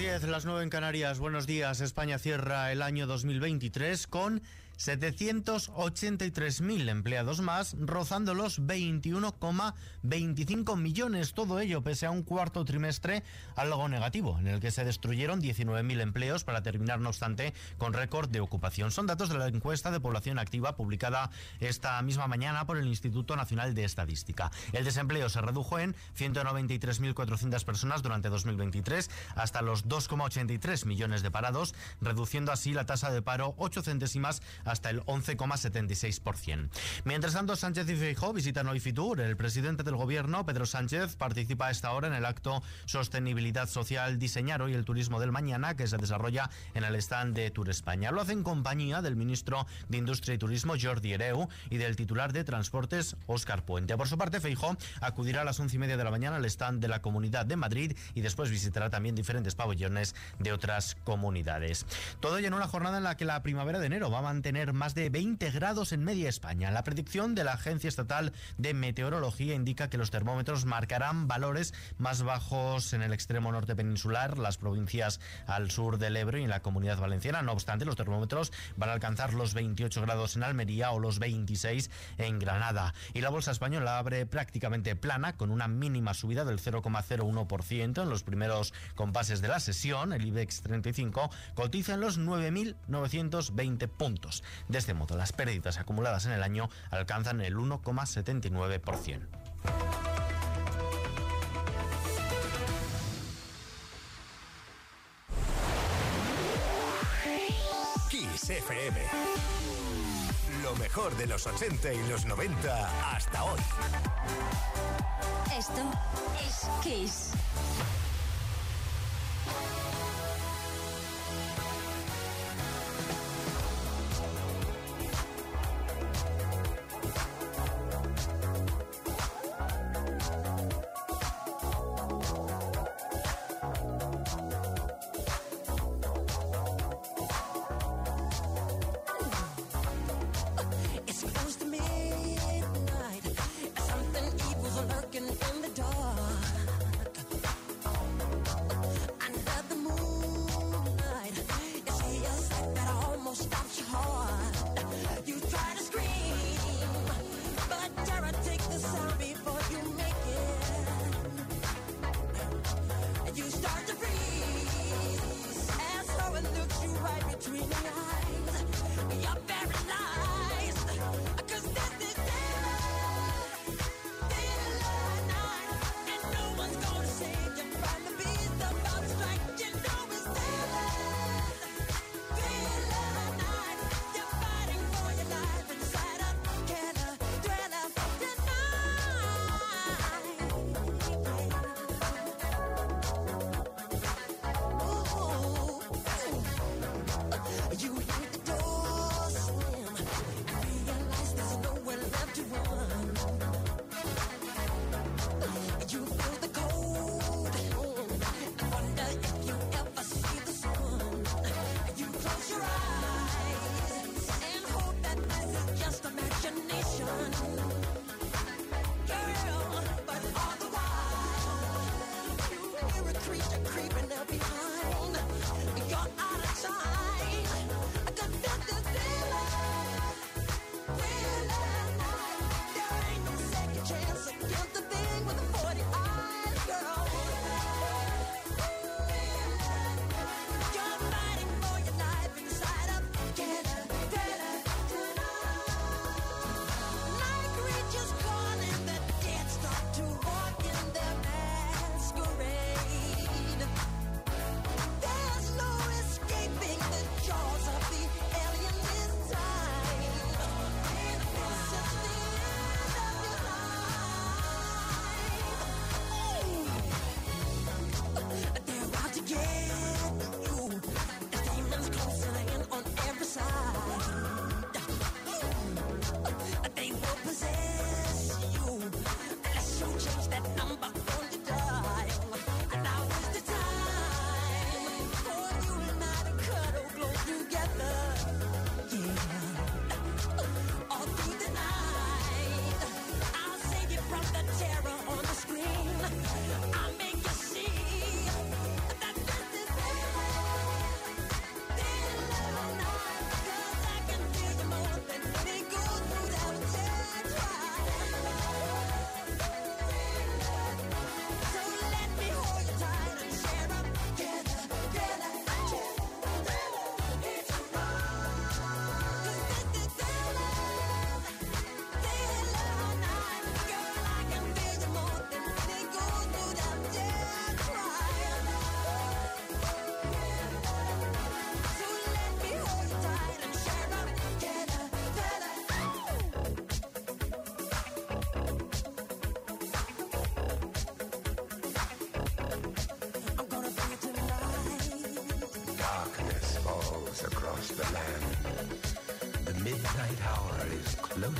Las 10, las 9 en Canarias. Buenos días. España cierra el año 2023 con 783.000 empleados más, rozando los 21,25 millones. Todo ello pese a un cuarto trimestre algo negativo, en el que se destruyeron 19.000 empleos para terminar, no obstante, con récord de ocupación. Son datos de la encuesta de población activa publicada esta misma mañana por el Instituto Nacional de Estadística. El desempleo se redujo en 193.400 personas durante 2023 hasta los 2,83 millones de parados, reduciendo así la tasa de paro 8 centésimas hasta el 11,76%. Mientras tanto, Sánchez y Feijóo visitan hoy Fitur. El presidente del gobierno, Pedro Sánchez, participa a esta hora en el acto Sostenibilidad Social Diseñar hoy el Turismo del Mañana, que se desarrolla en el stand de Tour España. Lo hace en compañía del ministro de Industria y Turismo, Jordi Ereu, y del titular de Transportes, Óscar Puente. Por su parte, Feijóo acudirá a las once y media de la mañana al stand de la Comunidad de Madrid y después visitará también diferentes pabellones de otras comunidades. Todo ello en una jornada en la que la primavera de enero va a mantener más de 20 grados en media España. La predicción de la Agencia Estatal de Meteorología indica que los termómetros marcarán valores más bajos en el extremo norte peninsular, las provincias al sur del Ebro y en la comunidad valenciana. No obstante, los termómetros van a alcanzar los 28 grados en Almería o los 26 en Granada. Y la bolsa española abre prácticamente plana con una mínima subida del 0,01% en los primeros compases de la sesión. El IBEX 35 cotiza en los 9.920 puntos. De este modo, las pérdidas acumuladas en el año alcanzan el 1,79%. Kiss FM. Lo mejor de los 80 y los 90 hasta hoy. Esto es Kiss.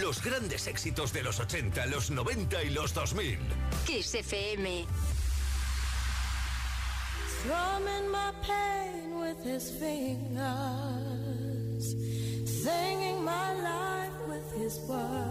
Los grandes éxitos de los 80, los 90 y los 2000. Kiss FM. Strumming my pain with his fingers, singing my life with his words,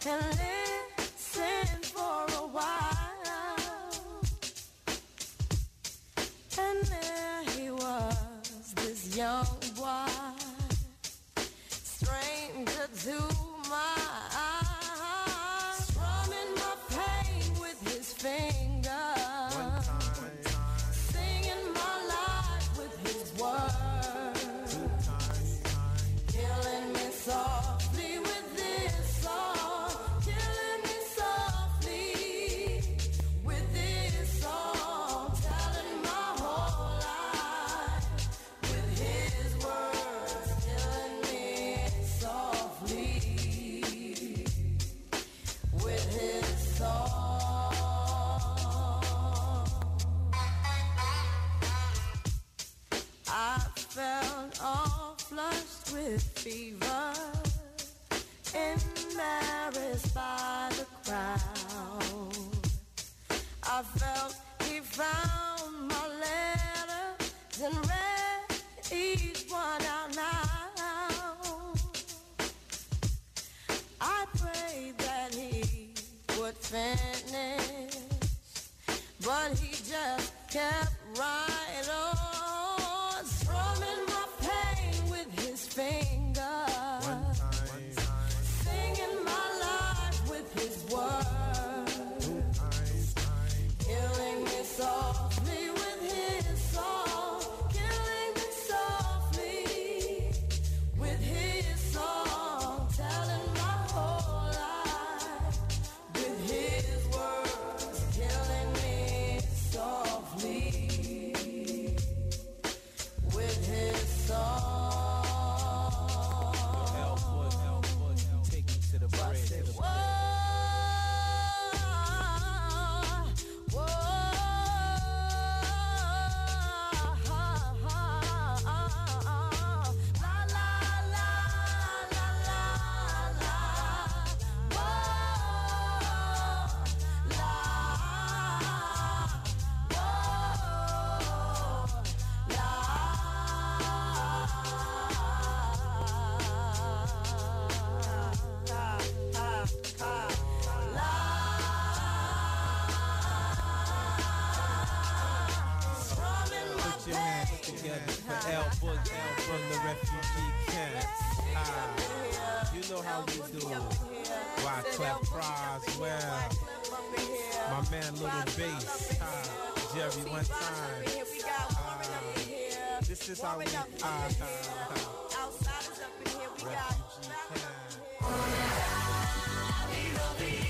tell kept hands together for El Boog from the refugee camp. Ah, you know how we do. Why clap fries? Well, my man Little Bass. Ah, Jerry, one time. Ah, this is how we. Ah, ah, ah. Refugee camp.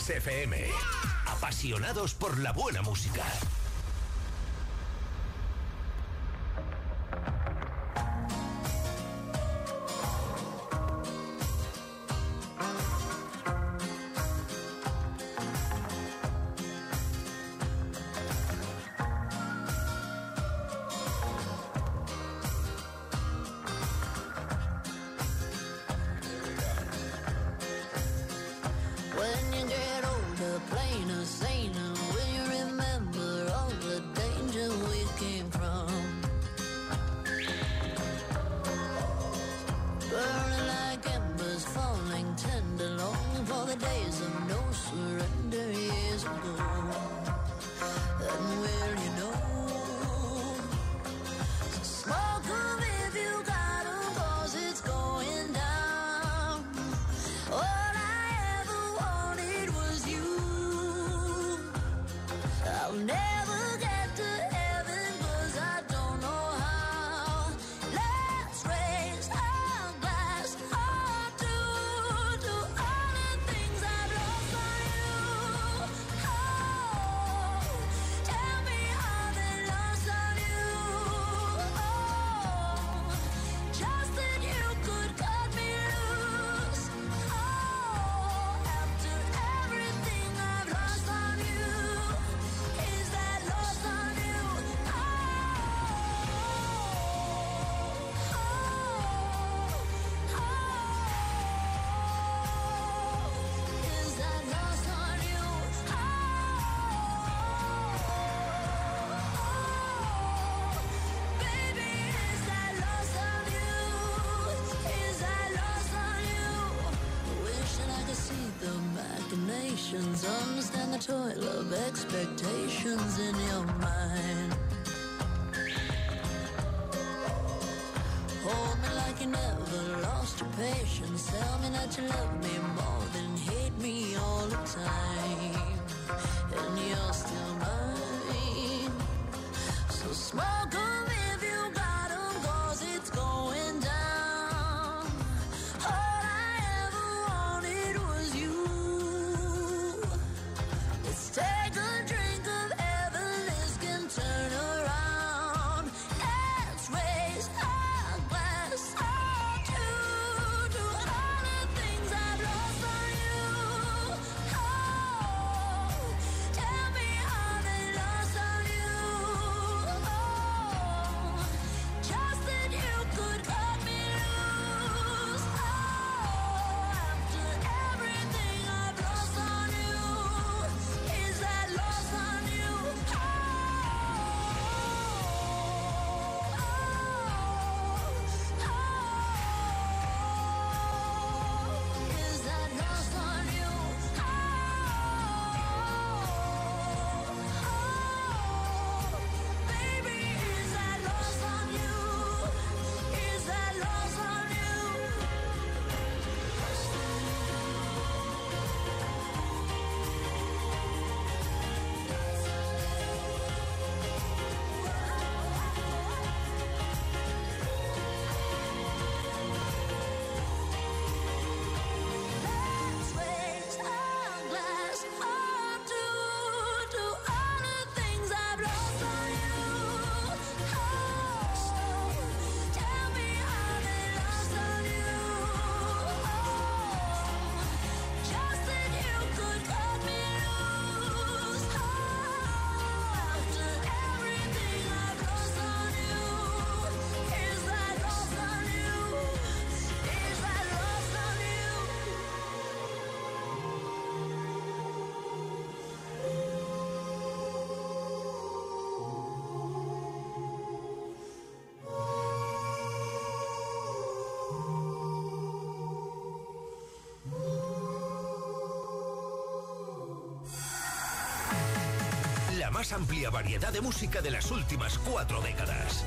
Kiss Apasionados por la buena música. emotions. Understand the toil of expectations in your mind. Hold me like you never lost your patience. Tell me that you love me. más amplia variedad de música de las últimas cuatro décadas.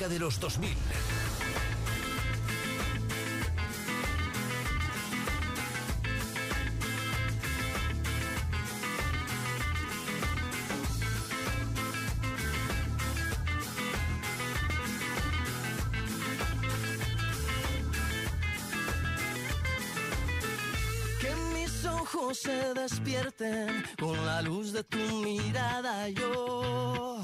Música de los 2000. Que mis ojos se despierten con la luz de tu mirada. Yo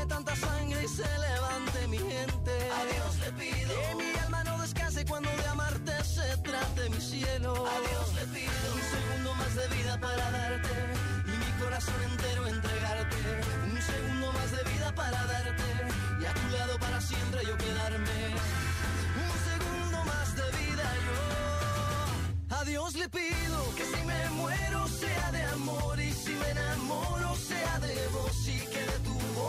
derrame tanta sangre y se levante mi gente. A Dios le pido que mi alma no descanse cuando de amarte se trate mi cielo. A Dios le pido un segundo más de vida para darte y mi corazón entero entregarte. Un segundo más de vida para darte y a tu lado para siempre yo quedarme. Un segundo más de vida yo. A Dios le pido que si me muero sea de amor y si me enamoro sea de vos y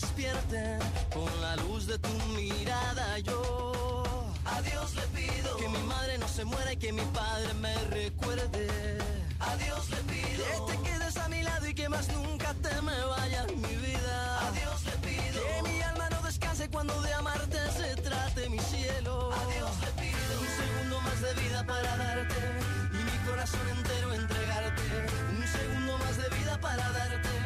Despierten con la luz de tu mirada. Yo a Dios le pido que mi madre no se muera y que mi padre me recuerde. A Dios le pido que te quedes a mi lado y que más nunca te me vayas, mi vida. A Dios le pido que mi alma no descanse cuando de amarte se trate mi cielo. A Dios le pido un segundo más de vida para darte y mi corazón entero entregarte. Un segundo más de vida para darte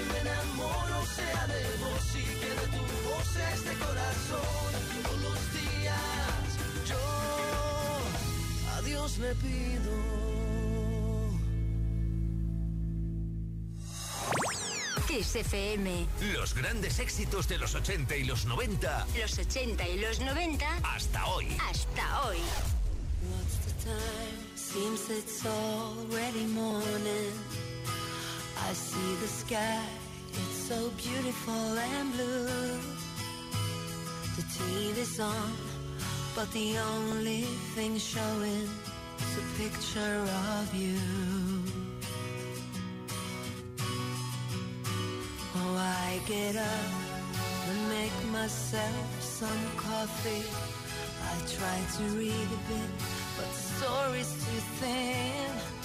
si me enamoro sea de vos y que de tu voz este corazón. Todos los días yo a Dios le pido. Kiss FM. Los grandes éxitos de los 80 y los 90 Los 80 y los 90 hasta hoy. hasta hoy. What's the time? Seems it's already morning. I see the sky, it's so beautiful and blue. The TV's on, but the only thing showing is a picture of you. Oh, I get up and make myself some coffee. I try to read a bit, but the story's too thin.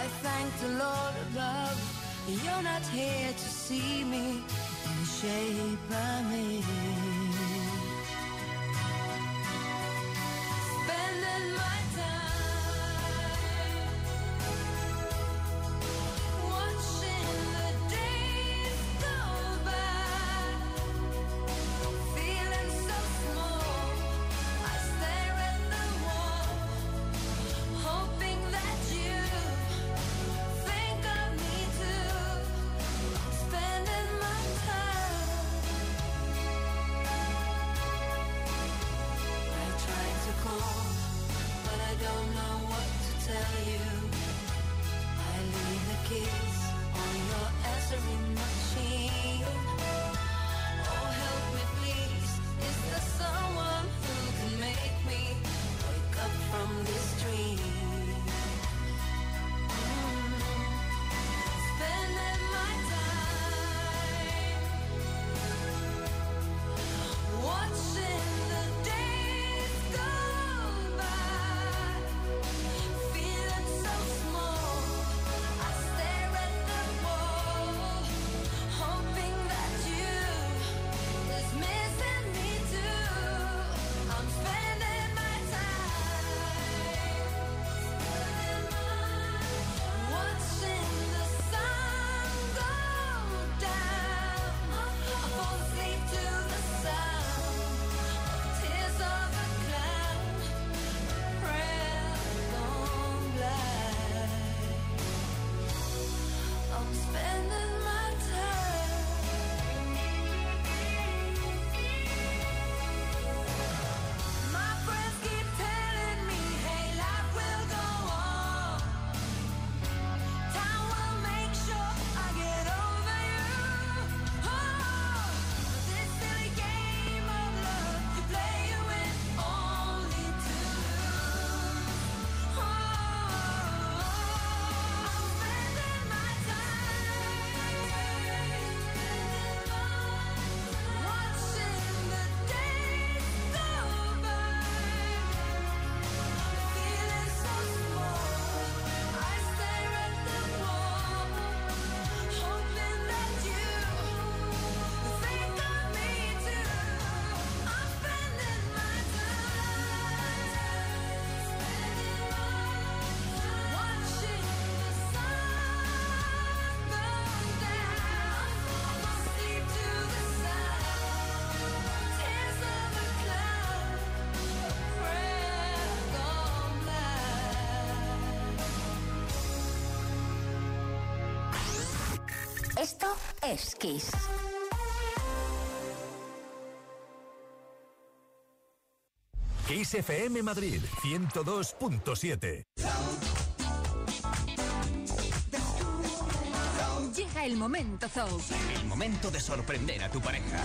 I thank the Lord above, you're not here to see me in the shape I'm in. Es Kiss. Kiss FM Madrid 102.7. Llega el momento Zou. El momento de sorprender a tu pareja.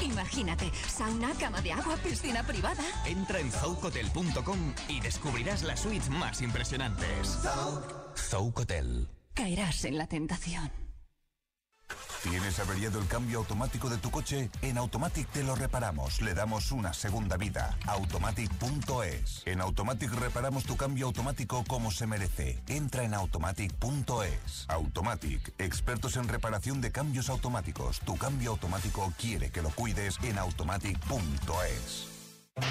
Imagínate, sauna, cama de agua, piscina privada. Entra en zoucotel.com y descubrirás las suites más impresionantes. Zoucotel. Caerás en la tentación. ¿Tienes averiado el cambio automático de tu coche? En Automatic te lo reparamos. Le damos una segunda vida. Automatic.es. En Automatic reparamos tu cambio automático como se merece. Entra en Automatic.es. Automatic. Expertos en reparación de cambios automáticos. Tu cambio automático quiere que lo cuides en Automatic.es.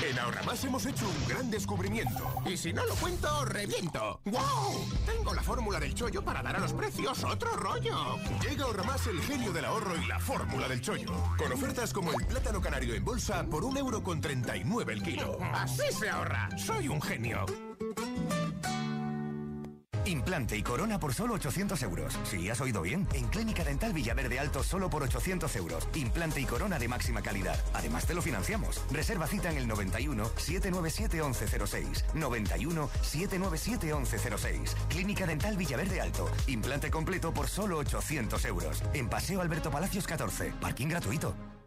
En Ahorramás hemos hecho un gran descubrimiento. Y si no lo cuento, reviento. ¡Wow! Tengo la fórmula del chollo para dar a los precios otro rollo. Llega a Ahorramás el genio del ahorro y la fórmula del chollo. Con ofertas como el plátano canario en bolsa por un euro con 39 el kilo. Así se ahorra. Soy un genio. Implante y corona por solo 800 euros. Sí, has oído bien. En Clínica Dental Villaverde Alto solo por 800 euros. Implante y corona de máxima calidad. Además te lo financiamos. Reserva cita en el 91 797 1106. 91 797 1106. Clínica Dental Villaverde Alto. Implante completo por solo 800 euros. En Paseo Alberto Palacios 14. Parking gratuito.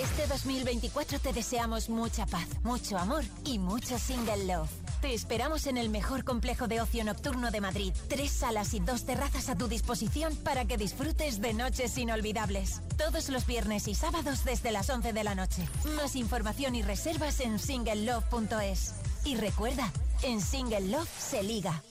Este 2024 te deseamos mucha paz, mucho amor y mucho single love. Te esperamos en el mejor complejo de ocio nocturno de Madrid. Tres salas y dos terrazas a tu disposición para que disfrutes de noches inolvidables. Todos los viernes y sábados desde las 11 de la noche. Más información y reservas en singlelove.es. Y recuerda, en Single Love se liga.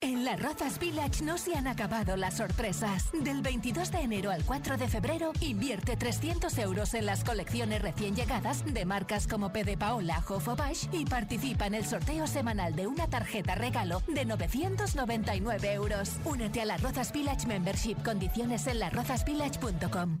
En las Rozas Village no se han acabado las sorpresas. Del 22 de enero al 4 de febrero, invierte 300 euros en las colecciones recién llegadas de marcas como P de Paola, Jofo Bash y participa en el sorteo semanal de una tarjeta regalo de 999 euros. Únete a la Rozas Village Membership. Condiciones en larrozasvillage.com.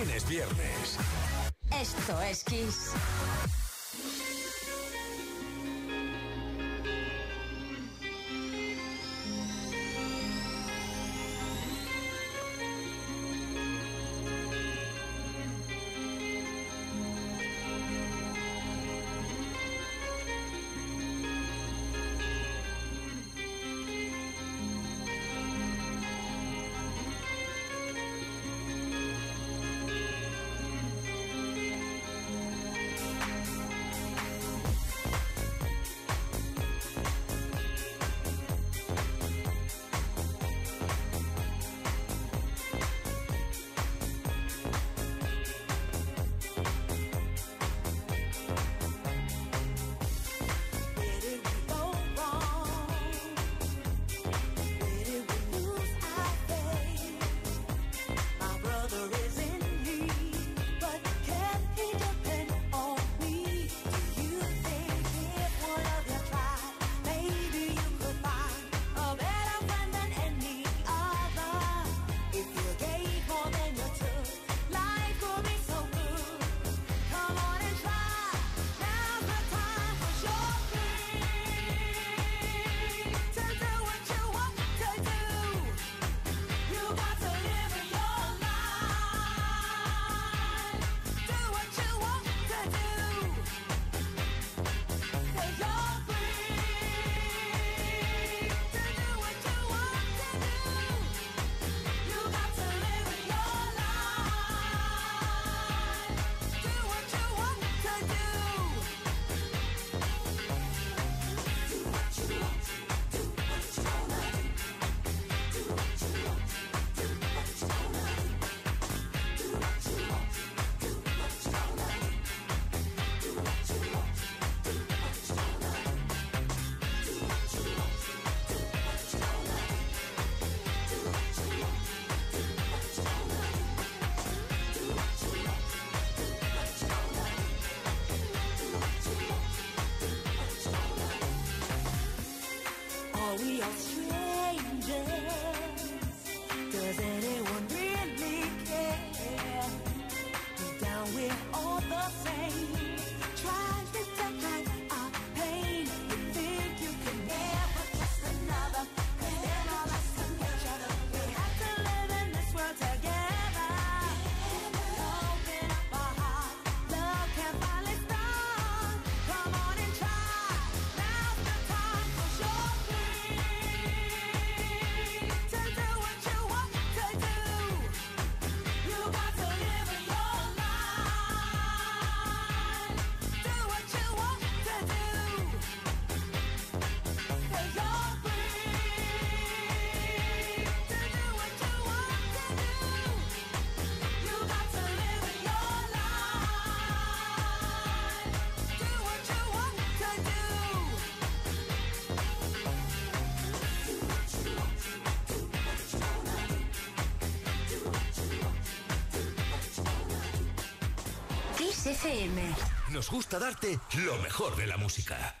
fin es viernes. Esto es Kiss. Are we all strangers? Does anyone nos gusta darte lo mejor de la música.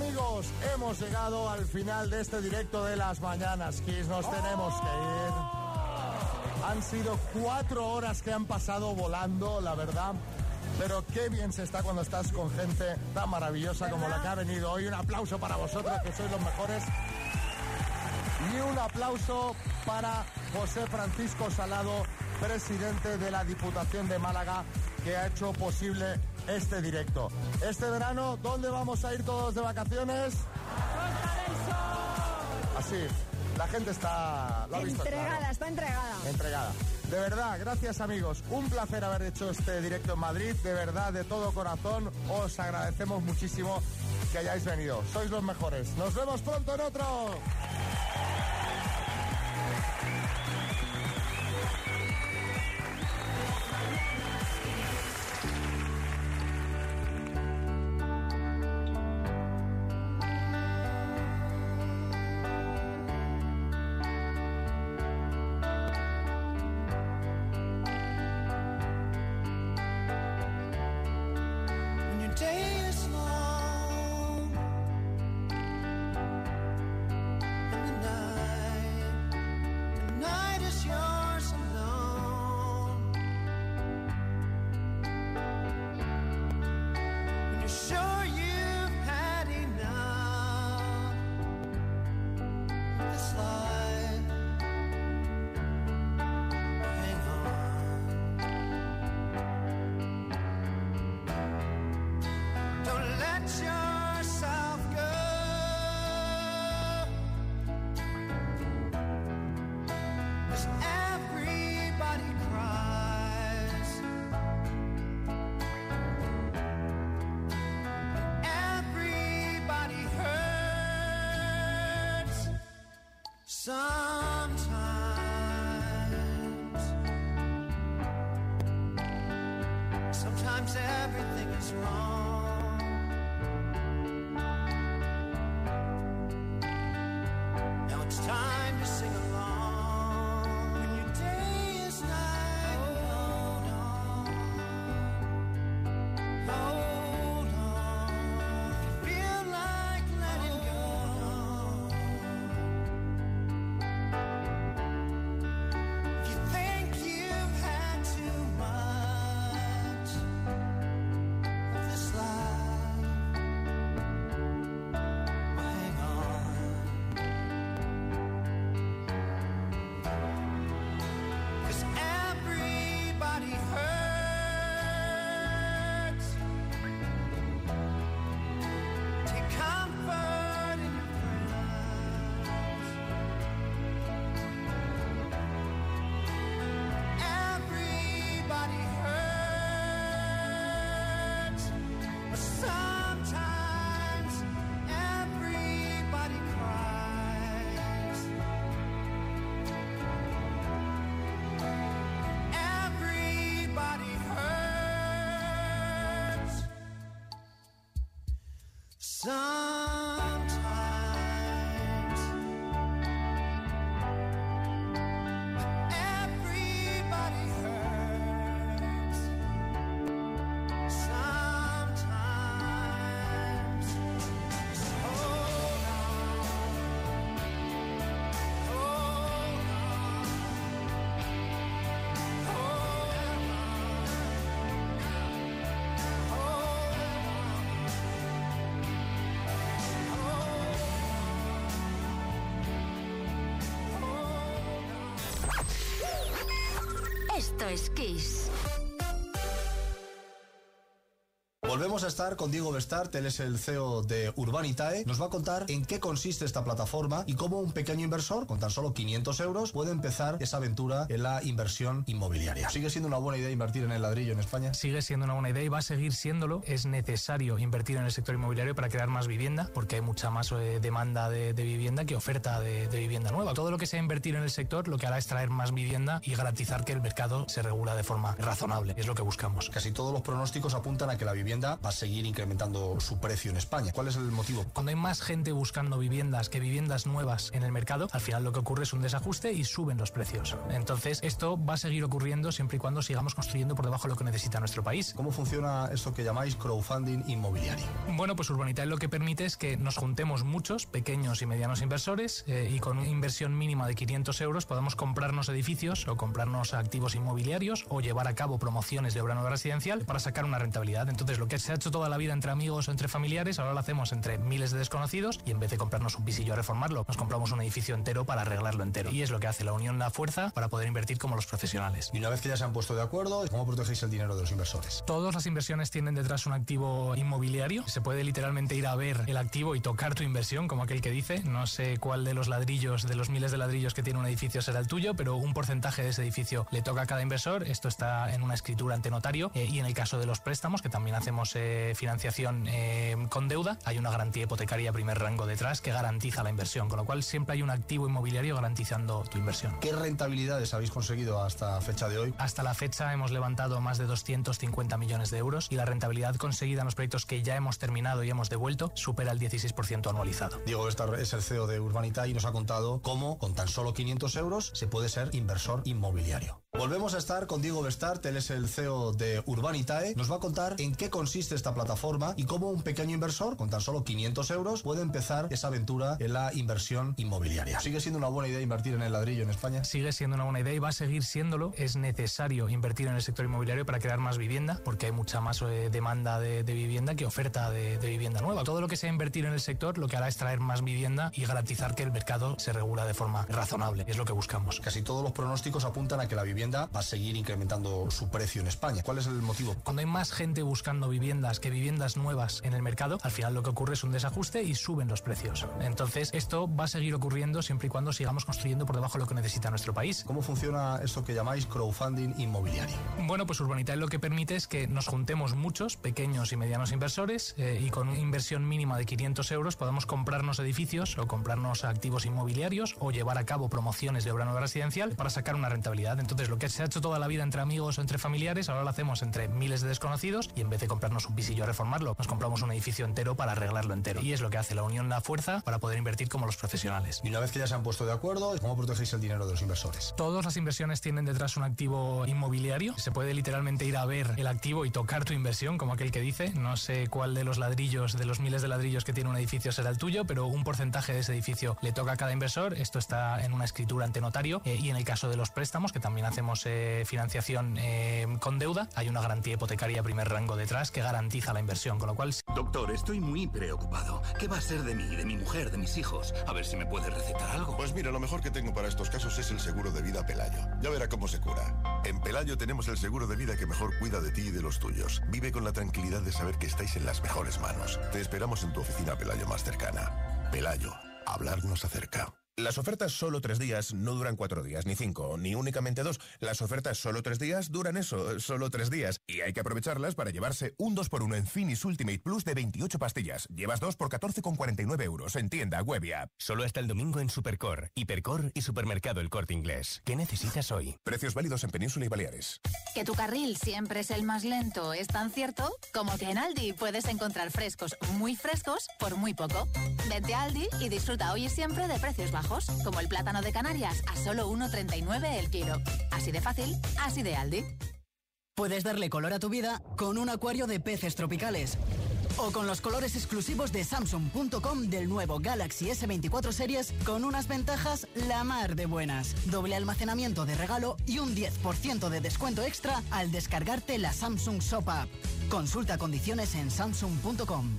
amigos, hemos llegado al final de este directo de las mañanas, Kiss. Nos ¡Oh! tenemos que ir. Han sido cuatro horas que han pasado volando, la verdad. Pero qué bien se está cuando estás con gente tan maravillosa como la que ha venido hoy. Un aplauso para vosotros, que sois los mejores. Y un aplauso para José Francisco Salado, presidente de la Diputación de Málaga, que ha hecho posible este directo. Este verano, ¿dónde vamos a ir todos de vacaciones? Costa del Sol. Así, la gente está... Lo ha visto, entregada, está entregada. Entregada. De verdad, gracias amigos. Un placer haber hecho este directo en Madrid. De verdad, de todo corazón, os agradecemos muchísimo que hayáis venido. Sois los mejores. Nos vemos pronto en otro. Sometimes. Sometimes everything is wrong. Esto es Kiss. Volvemos a estar con Diego Bestart, él es el CEO de Urbanitae. Nos va a contar en qué consiste esta plataforma y cómo un pequeño inversor con tan solo 500 euros puede empezar esa aventura en la inversión inmobiliaria. ¿Sigue siendo una buena idea invertir en el ladrillo en España? Sigue siendo una buena idea y va a seguir siéndolo. Es necesario invertir en el sector inmobiliario para crear más vivienda, porque hay mucha más eh, demanda de, de vivienda que oferta de, de vivienda nueva. Todo lo que sea invertir en el sector lo que hará es traer más vivienda y garantizar que el mercado se regula de forma razonable. Es lo que buscamos. Casi todos los pronósticos apuntan a que la vivienda va a seguir incrementando su precio en España. ¿Cuál es el motivo? Cuando hay más gente buscando viviendas que viviendas nuevas en el mercado, al final lo que ocurre es un desajuste y suben los precios. Entonces, esto va a seguir ocurriendo siempre y cuando sigamos construyendo por debajo de lo que necesita nuestro país. ¿Cómo funciona esto que llamáis crowdfunding inmobiliario? Bueno, pues Urbanitae lo que permite es que nos juntemos muchos pequeños y medianos inversores eh, y con una inversión mínima de 500 euros podamos comprarnos edificios o comprarnos activos inmobiliarios o llevar a cabo promociones de obra nueva residencial para sacar una rentabilidad. Entonces, lo que se ha hecho toda la vida entre amigos o entre familiares, ahora lo hacemos entre miles de desconocidos y en vez de comprarnos un pisillo a reformarlo, nos compramos un edificio entero para arreglarlo entero. Y es lo que hace la unión la fuerza para poder invertir como los profesionales. Y una vez que ya se han puesto de acuerdo, ¿cómo protegéis el dinero de los inversores? Todas las inversiones tienen detrás un activo inmobiliario. Se puede literalmente ir a ver el activo y tocar tu inversión, como aquel que dice. No sé cuál de los ladrillos, de los miles de ladrillos que tiene un edificio será el tuyo, pero un porcentaje de ese edificio le toca a cada inversor. Esto está en una escritura ante notario. Eh, y en el caso de los préstamos, que también hacemos eh, financiación eh, con deuda, hay una garantía hipotecaria primer rango detrás que garantiza la inversión, con lo cual siempre hay un activo inmobiliario garantizando tu inversión. ¿Qué rentabilidades habéis conseguido hasta fecha de hoy? Hasta la fecha hemos levantado más de 250 millones de euros y la rentabilidad conseguida en los proyectos que ya hemos terminado y hemos devuelto supera el 16% anualizado. Diego es el CEO de Urbanita y nos ha contado cómo con tan solo 500 euros se puede ser inversor inmobiliario. Volvemos a estar con Diego Bestart, él es el CEO de Urbanitae. Nos va a contar en qué consiste esta plataforma y cómo un pequeño inversor con tan solo 500 euros puede empezar esa aventura en la inversión inmobiliaria. ¿Sigue siendo una buena idea invertir en el ladrillo en España? Sigue siendo una buena idea y va a seguir siéndolo. Es necesario invertir en el sector inmobiliario para crear más vivienda, porque hay mucha más eh, demanda de, de vivienda que oferta de, de vivienda nueva. Todo lo que sea invertir en el sector lo que hará es traer más vivienda y garantizar que el mercado se regula de forma razonable. Es lo que buscamos. Casi todos los pronósticos apuntan a que la vivienda va a seguir incrementando su precio en España. ¿Cuál es el motivo? Cuando hay más gente buscando viviendas que viviendas nuevas en el mercado, al final lo que ocurre es un desajuste y suben los precios. Entonces, esto va a seguir ocurriendo siempre y cuando sigamos construyendo por debajo de lo que necesita nuestro país. ¿Cómo funciona eso que llamáis crowdfunding inmobiliario? Bueno, pues Urbanitae lo que permite es que nos juntemos muchos pequeños y medianos inversores eh, y con una inversión mínima de 500 euros podamos comprarnos edificios o comprarnos activos inmobiliarios o llevar a cabo promociones de obra nueva residencial para sacar una rentabilidad. Entonces, lo que se ha hecho toda la vida entre amigos o entre familiares, ahora lo hacemos entre miles de desconocidos y en vez de comprarnos un pisillo a reformarlo, nos compramos un edificio entero para arreglarlo entero. Y es lo que hace la unión la fuerza para poder invertir como los profesionales. Y una vez que ya se han puesto de acuerdo, ¿cómo protegéis el dinero de los inversores? Todas las inversiones tienen detrás un activo inmobiliario. Se puede literalmente ir a ver el activo y tocar tu inversión, como aquel que dice. No sé cuál de los ladrillos, de los miles de ladrillos que tiene un edificio será el tuyo, pero un porcentaje de ese edificio le toca a cada inversor. Esto está en una escritura ante notario. Eh, y en el caso de los préstamos, que también hacemos eh, financiación eh, con deuda, hay una garantía hipotecaria primer rango detrás que garantiza la inversión, con lo cual... Doctor, estoy muy preocupado. ¿Qué va a ser de mí, de mi mujer, de mis hijos? A ver si me puede recetar algo. Pues mira, lo mejor que tengo para estos casos es el seguro de vida Pelayo. Ya verá cómo se cura. En Pelayo tenemos el seguro de vida que mejor cuida de ti y de los tuyos. Vive con la tranquilidad de saber que estáis en las mejores manos. Te esperamos en tu oficina Pelayo más cercana. Pelayo, hablarnos acerca. Las ofertas solo tres días no duran cuatro días, ni cinco, ni únicamente dos. Las ofertas solo tres días duran eso, solo tres días. Y hay que aprovecharlas para llevarse un 2x1 en Finis Ultimate Plus de 28 pastillas. Llevas dos por 14,49 euros en tienda, web y app. Solo hasta el domingo en Supercor, Hipercor y Supermercado El Corte Inglés. ¿Qué necesitas hoy? Precios válidos en Península y Baleares. Que tu carril siempre es el más lento es tan cierto como que en Aldi puedes encontrar frescos muy frescos por muy poco. Vente a Aldi y disfruta hoy y siempre de precios bajos, como el plátano de Canarias a solo 1,39 el kilo. Así de fácil, así de Aldi. Puedes darle color a tu vida con un acuario de peces tropicales. O con los colores exclusivos de Samsung.com del nuevo Galaxy S24 Series con unas ventajas la mar de buenas. Doble almacenamiento de regalo y un 10% de descuento extra al descargarte la Samsung Shop App. Consulta condiciones en Samsung.com.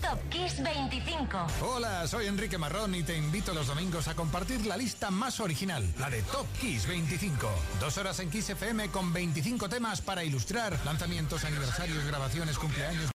Top Kiss 25. Hola, soy Enrique Marrón y te invito los domingos a compartir la lista más original, la de Top Kiss 25. Dos horas en Kiss FM con 25 temas para ilustrar lanzamientos, aniversarios, grabaciones, cumpleaños.